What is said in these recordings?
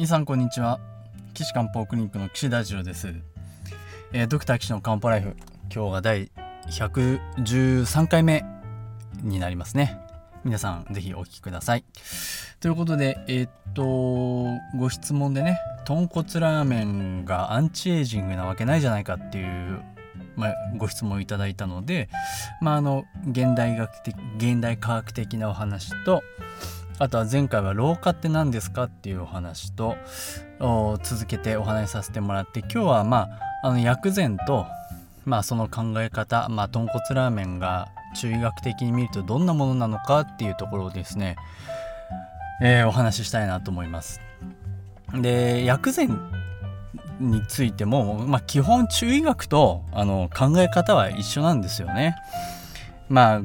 皆さんこんにちは。岸漢方クリニックの岸大二郎です、えー、ドクター岸の漢方ライフ。今日が第113回目になりますね。皆さんぜひお聞きください。ということでえー、っとご質問でね豚骨ラーメンがアンチエイジングなわけないじゃないかっていうまあ、ご質問いただいたので、まあ、あの現代学的現代科学的なお話とあとは前回は老化って何ですかっていうお話と続けてお話しさせてもらって今日はまああの薬膳とまあその考え方まあ豚骨ラーメンが中医学的に見るとどんなものなのかっていうところをですね、えー、お話ししたいなと思います。で薬膳についても、まあ、基本中医学とあの考え方は一緒なんですよね。まあ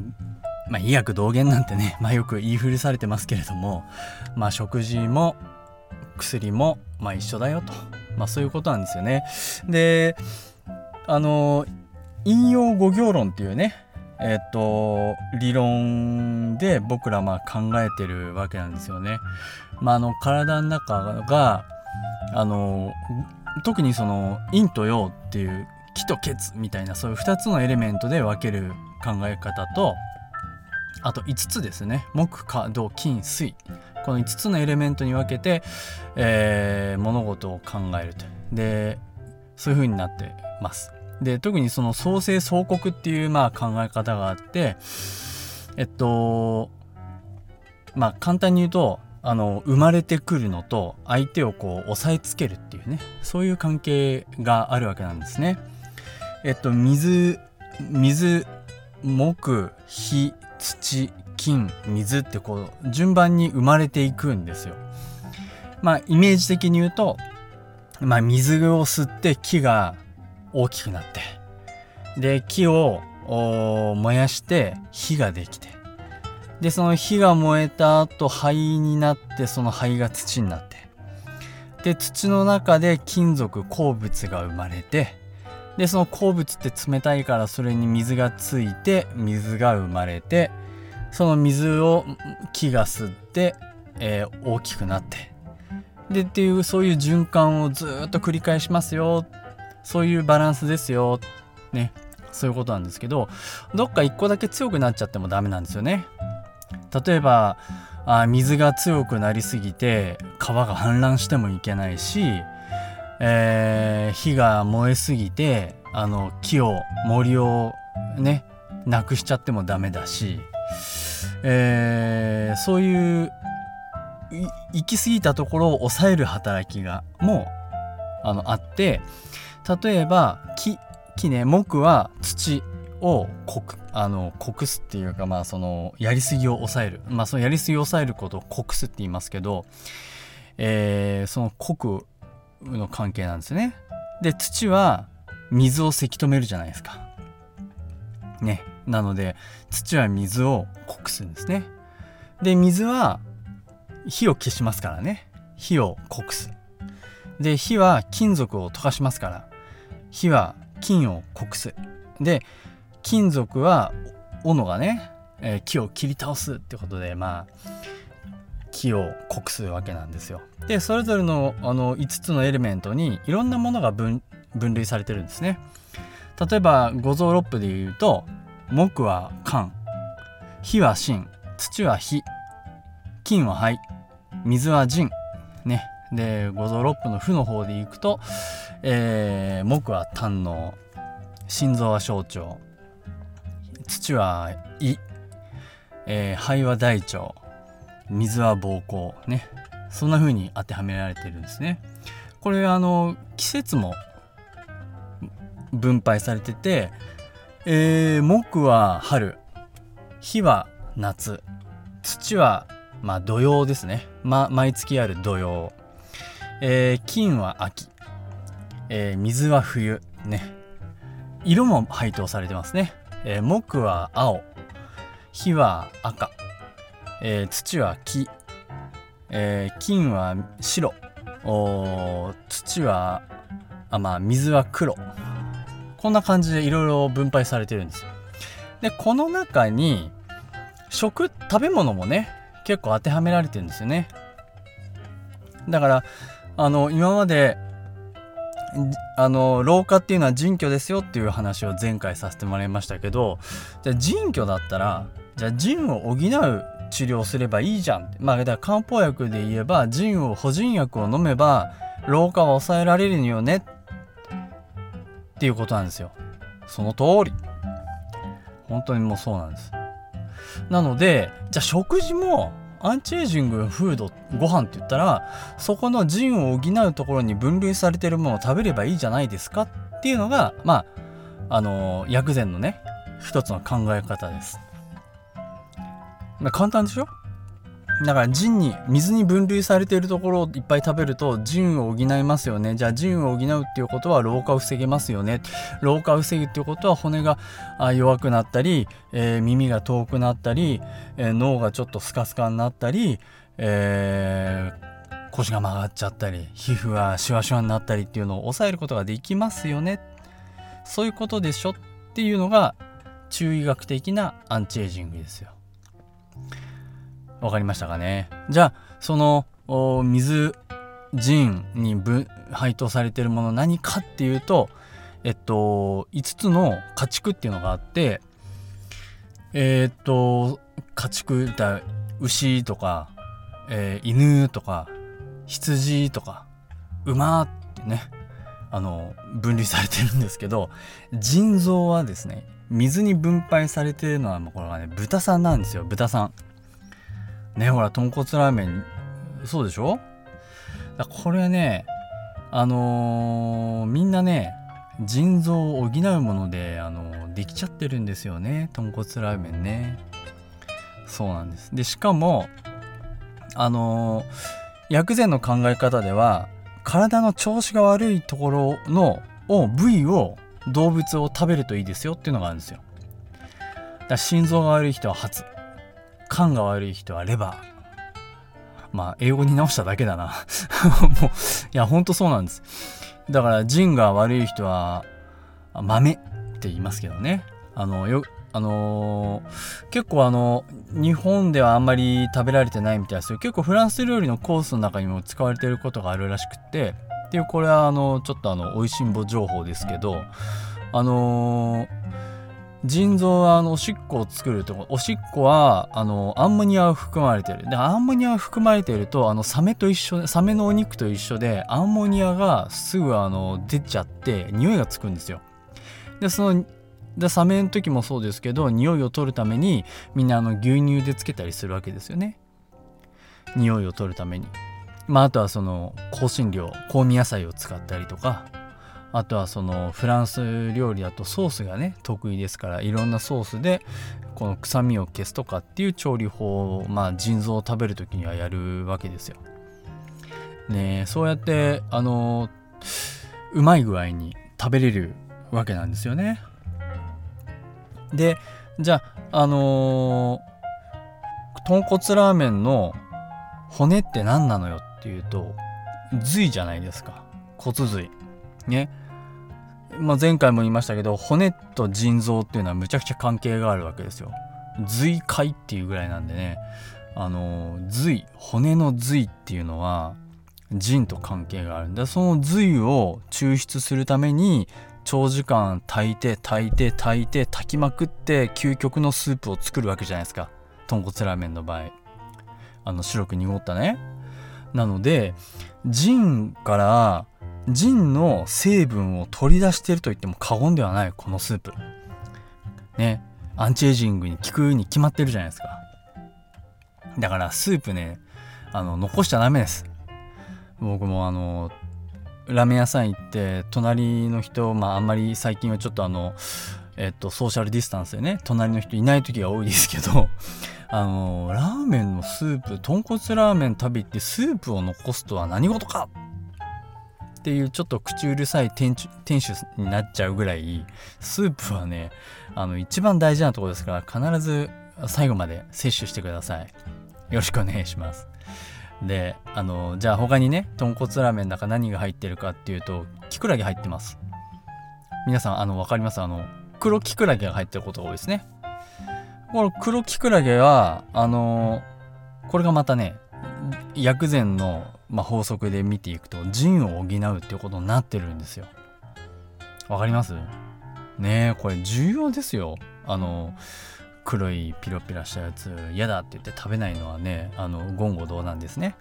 まあ、医薬同源なんてね、まあ、よく言い古されてますけれども、まあ、食事も薬も、まあ、一緒だよと、まあ、そういうことなんですよね。であの引用五行論っていうねえっ、と理論で僕らまあ考えてるわけなんですよね。まあ、あの体の中があの特にその陰と陽っていう気と血みたいなそういう2つのエレメントで分ける考え方とあと5つですね。木火土金水。この5つのエレメントに分けて、えー、物事を考えると。でそういう風になってます。で特にその創生創国っていうまあ考え方があってえっとまあ簡単に言うとあの生まれてくるのと相手をこう押さえつけるっていうね。そういう関係があるわけなんですね。えっと水水木火土金水ってこう順番に生まれていくんですよ。まあイメージ的に言うと、まあ、水を吸って木が大きくなってで木を燃やして火ができてでその火が燃えた後灰になってその灰が土になってで土の中で金属鉱物が生まれてでその鉱物って冷たいからそれに水がついて水が生まれてその水を木が吸って、えー、大きくなって。でっていうそういう循環をずっと繰り返しますよ。そういうバランスですよ。ね。そういうことなんですけどどっか一個だけ強くなっちゃってもダメなんですよね。例えばあ水が強くなりすぎて川が氾濫してもいけないしえー、火が燃えすぎてあの木を森をねなくしちゃってもダメだし、えー、そういう行き過ぎたところを抑える働きがもあのあって例えば木木ね木は土をこくあの酷すっていうかまあそのやりすぎを抑える。まあそのやりすぎを抑えることを酷すって言いますけど、えー、その酷の関係なんですね。で土は水をせき止めるじゃないですか。ね。なので土は水を濃くするんですね。で水は火を消しますからね。火を濃くす。で火は金属を溶かしますから火は金を濃くす。で金属は斧がね、えー、木を切り倒すってことでまあ木を濃くするわけなんですよ。でそれぞれのあの5つのエレメントにいろんなものが分類されてるんですね。例えば五臓六腑で言うと木は肝火は心土は火金は肺水は腎ねで五臓六腑の腑の方でいくと、えー、木は胆の心臓は小腸土は胃、えー、肺は大腸水は膀胱ね。そんな風に当てはめられてるんですね。これあの季節も分配されてて、えー、木は春火は夏土はまあ土曜ですね、ま、毎月ある土曜、えー、金は秋、えー、水は冬ね。色も配当されてますね、えー、木は青火は赤。えー、土は木、えー、金は白。土はあまあ水は黒。こんな感じでいろいろ分配されてるんですよ。でこの中に食食べ物もね結構当てはめられてるんですよね。だからあの今まであの老化っていうのは腎虚ですよっていう話を前回させてもらいましたけどじゃあ腎虚だったらじゃあ腎を補う治療すればいいじゃん。まあだから漢方薬で言えば腎を補腎薬を飲めば老化は抑えられるのよね。っていうことなんですよ。その通り。本当にもうそうなんです。なのでじゃあ食事もアンチエイジングフードご飯って言ったらそこの腎を補うところに分類されてるものを食べればいいじゃないですかっていうのがまああの薬膳のね一つの考え方です。ま、簡単でしょ？だから腎に水に分類されているところをいっぱい食べると腎を補いますよね。じゃあ腎を補うっていうことは老化を防げますよね。老化を防ぐっていうことは骨が弱くなったり、えー、耳が遠くなったり、えー、脳がちょっとスカスカになったり、えー、腰が曲がっちゃったり皮膚がシワシワになったりっていうのを抑えることができますよね。そういうことでしょ？っていうのが中医学的なアンチエイジングですよ。わかりましたかね。じゃあその水腎に配当されてるもの何かっていうとえっと5つの家畜っていうのがあってえー、っと家畜だ牛とか、えー、犬とか羊とか馬ってねあの分類されてるんですけど腎臓はですね水に分配されてるのはもうこれはね豚さんなんですよ豚さん。ねほら豚骨ラーメンそうでしょ？これねあのー、みんなね腎臓を補うもので、あのー、できちゃってるんですよね豚骨ラーメンね。そうなんです。でしかもあのー、薬膳の考え方では体の調子が悪いところのを部位を動物を食べるといいですよっていうのがあるんですよだ心臓が悪い人は発肝が悪い人はレバー。まあ、英語に直しただけだな もう、いや、ほんとそうなんです。だから、腎が悪い人は、豆って言いますけどね。あの、よ、あのー、結構あの、日本ではあんまり食べられてないみたいですよ。結構フランス料理のコースの中にも使われてることがあるらしくって、っていう、これはあの、ちょっとあの、美味しんぼ情報ですけど、あの腎臓はあのおしっこを作るとおしっこはあのアンモニアを含まれてる。でアンモニアが含まれてるとあのサメと一緒サメのお肉と一緒でアンモニアがすぐあの出ちゃって匂いがつくんですよ。でそのでサメの時もそうですけど匂いを取るためにみんなあの牛乳でつけたりするわけですよね。匂いを取るために。まああとはその香辛料香味野菜を使ったりとかあとはそのフランス料理だとソースがね得意ですからいろんなソースでこの臭みを消すとかっていう調理法をまあ腎臓を食べる時にはやるわけですよ。ねそうやってあのうまい具合に食べれるわけなんですよね。でじゃああの、豚骨ラーメンの骨って何なのよっていうと髄じゃないですか。骨髄。ね。まあ、前回も言いましたけど骨と腎臓っていうのはむちゃくちゃ関係があるわけですよ。髄界っていうぐらいなんでね。あの髄骨の髄っていうのは腎と関係があるんでその髄を抽出するために長時間炊いて炊いて炊いて炊きまくって究極のスープを作るわけじゃないですか。豚骨ラーメンの場合。あの白く濁ったね。なので腎からジンの成分を取り出してると言っても過言ではないこのスープ。ね。アンチエイジングに効くに決まってるじゃないですか。だからスープねあの残しちゃダメです。僕もあのラーメン屋さん行って隣の人まああんまり最近はちょっとあのえっとソーシャルディスタンスでね隣の人いない時が多いですけどあのラーメンのスープ豚骨ラーメン食べてスープを残すとは何事かっていうちょっと口うるさい店主になっちゃうぐらいスープはねあの一番大事なとこですから必ず最後まで摂取してください。よろしくお願いします。であのじゃあ他にね豚骨ラーメンの中何が入ってるかっていうとキクラゲ入ってます。皆さんあの分かります？あの黒キクラゲが入ってることが多いですね。この黒キクラゲはあのこれがまたね薬膳のまあ、法則で見ていくと腎を補うっていうことになってるんですよ。わかります？ねえこれ重要ですよ。あの黒いピロピロしたやつ嫌だって言って食べないのはねあの言語道なんですね。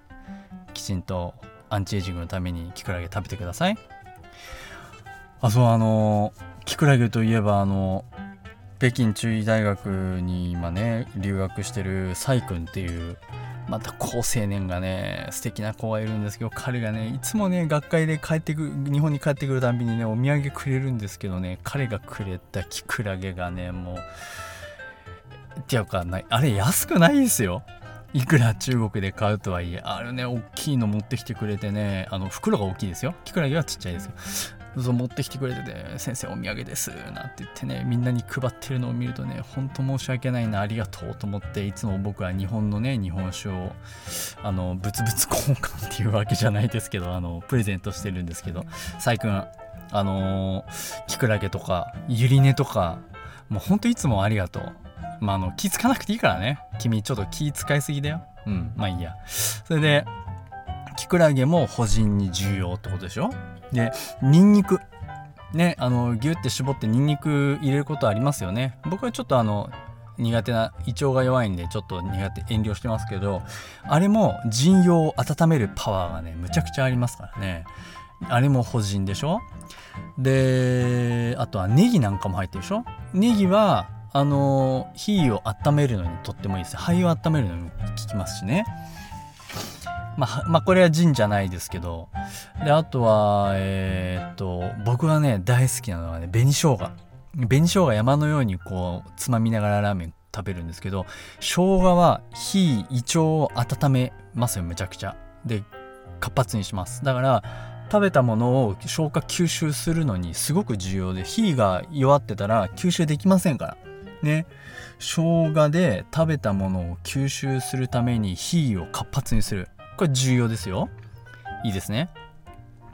きちんとアンチエイジングのためにキクラゲ食べてください。あそうあのキクラゲといえばあの北京中医大学に今ね留学してるサイ君っていうまた好青年がね素敵な子がいるんですけど彼がねいつもね学会で帰ってく日本に帰ってくるたびにねお土産くれるんですけどね彼がくれたキクラゲがねもうっていうかあれ安くないですよ。いくら中国で買うとはいえあれね大きいの持ってきてくれてねあの袋が大きいですよ。キクラゲはちっちゃいですよ。そう持ってきてくれてて「先生お土産です」なんて言ってねみんなに配ってるのを見るとねほんと申し訳ないなありがとうと思っていつも僕は日本のね日本酒をあの物々交換っていうわけじゃないですけどあのプレゼントしてるんですけど最近あのー、キクラゲとかユリネとかもうほんといつもありがとう。まああの気つかなくていいからね。君ちょっと気使いすぎだよ。うんまあいいや。それでクラゲも保人に重要ってことでしょでニンニクねあのギュッて絞ってニンニク入れることありますよね僕はちょっとあの苦手な胃腸が弱いんでちょっと苦手遠慮してますけどあれも腎葉を温めるパワーがねむちゃくちゃありますからねあれも保人でしょであとはネギなんかも入ってるでしょネギはあの火を温めるのにとってもいいです肺を温めるのにも効きますしねまあ、まあ、これはジンじゃないですけど。であとはえー、っと僕がね大好きなのはね紅生姜。紅生姜山のようにこうつまみながらラーメン食べるんですけど生姜は火胃腸を温めますよめちゃくちゃ。で活発にします。だから食べたものを消化吸収するのにすごく重要で火が弱ってたら吸収できませんから。ね。生姜で食べたものを吸収するために火を活発にする。これ重要ですよ。いいですね。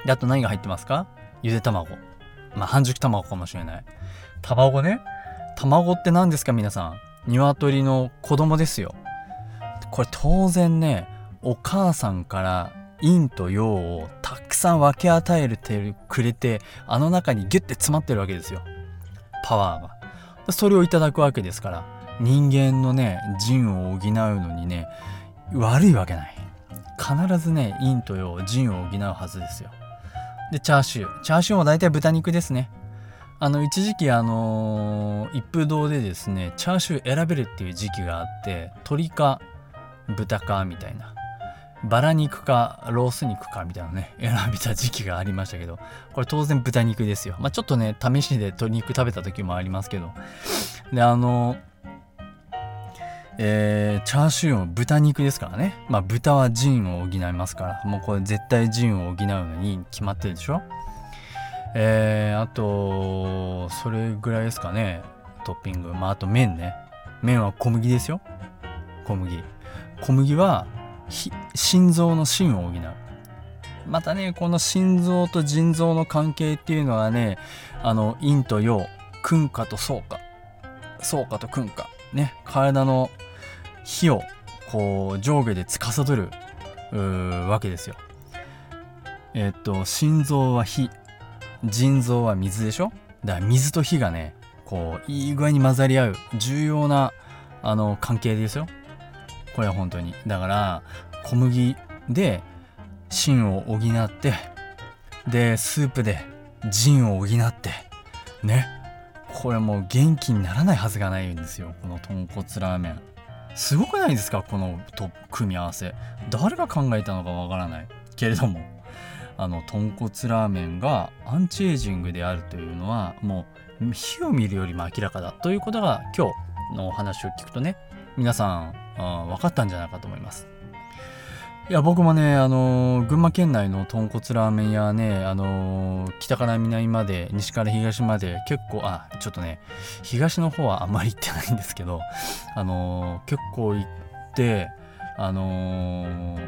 で、あと何が入ってますか？ゆで卵。まあ、半熟卵かもしれない。卵ね。卵って何ですか皆さん？鶏の子供ですよ。これ当然ね、お母さんから陰と陽をたくさん分け与えてくれて、あの中にギュッて詰まってるわけですよ。パワーが。それをいただくわけですから、人間のね、腎を補うのにね、悪いわけない。必ずね陰と陽腎を補うはずですよ。でチャーシュー。チャーシューも大体豚肉ですね。あの一時期あのー、一風堂でですねチャーシュー選べるっていう時期があって鶏か豚かみたいな。バラ肉かロース肉かみたいなね 選べた時期がありましたけどこれ当然豚肉ですよ。まあちょっとね試しで鶏肉食べた時もありますけど。であのーえー、チャーシューも豚肉ですからね。まあ豚は腎を補いますから、もうこれ絶対腎を補うのに決まってるでしょえー、あと、それぐらいですかね。トッピング。まああと麺ね。麺は小麦ですよ。小麦。小麦は心臓の芯を補う。またね、この心臓と腎臓の関係っていうのはね、あの、陰と陽、君下と相下。相下と君下。ね、体の火をこう上下で司るわけですよ。えっと心臓は火腎臓は水でしょ？だから水と火がねこういい具合に混ざり合う重要なあの関係ですよ。これは本当に。だから小麦で芯を補ってでスープで腎を補ってねこれもう元気にならないはずがないんですよこの豚骨ラーメンすごくないですか？このと組み合わせ。誰が考えたのかわからない。けれども。あの豚骨ラーメンがアンチエイジングであるというのはもう火を見るよりも明らかだ。ということが今日のお話を聞くとね皆さん分かったんじゃないかと思います。いや僕もねあの群馬県内の豚骨ラーメン屋ねあの北から南まで西から東まで結構あちょっとね東の方はあんまり行ってないんですけどあの結構行ってあの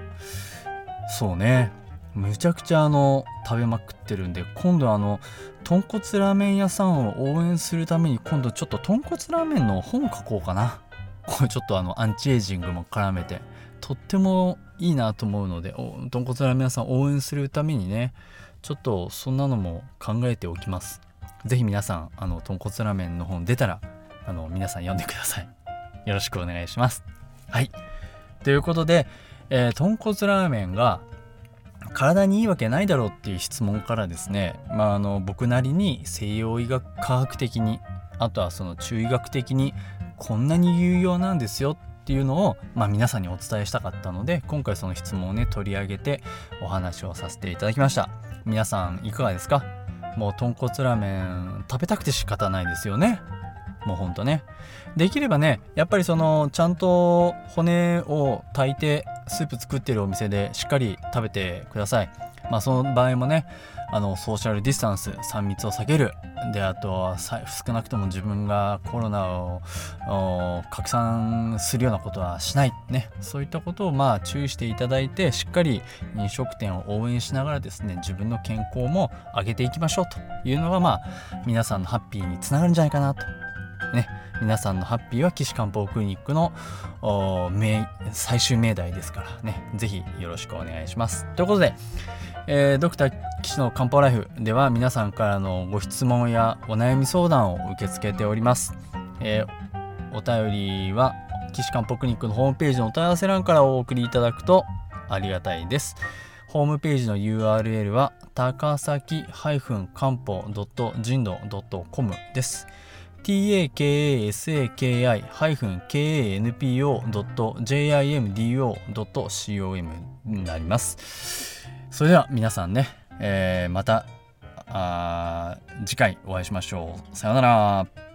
そうねむちゃくちゃあの食べまくってるんで今度あの豚骨ラーメン屋さんを応援するために今度ちょっと豚骨ラーメンの本書こうかな。これちょっとあのアンチエイジングも絡めて。とってもいいなと思うので豚骨ラーメン屋さん応援するためにねちょっとそんなのも考えておきます。是非皆さんあの豚骨ラーメンの本出たらあの皆さん読んでください。よろしくお願いします。はい。ということで、えー、豚骨ラーメンが体にいいわけないだろうっていう質問からですね、まあ、あの僕なりに西洋医学科学的にあとはその中医学的にこんなに有用なんですよっていうのを、まあ、皆さんにお伝えしたかったので今回その質問をね取り上げてお話をさせていただきました。皆さんいかがですか？もう豚骨ラーメン食べたくて仕方ないですよね。もうほんとね。できればねやっぱりそのちゃんと骨を炊いてスープ作ってるお店でしっかり食べてください。まあその場合もねあのソーシャルディスタンス3密を避ける。であとは少なくとも自分がコロナを拡散するようなことはしない。ね。そういったことをまあ注意していただいてしっかり飲食店を応援しながらですね自分の健康も上げていきましょうというのがまあ皆さんのハッピーにつながるんじゃないかなと。ね。皆さんのハッピーは岸漢方クリニックの最終命題ですからね。是非よろしくお願いします。ということでえー、ドクター岸の漢方ライフでは皆さんからのご質問やお悩み相談を受け付けております。えー、お便りは岸漢方クリニックのホームページのお問い合わせ欄からお送りいただくとありがたいです。ホームページの URL は高崎漢方人道 .com です。takasaki-kanpo.jimdo.com になります。それでは皆さんね、えー、また次回お会いしましょう。さようなら。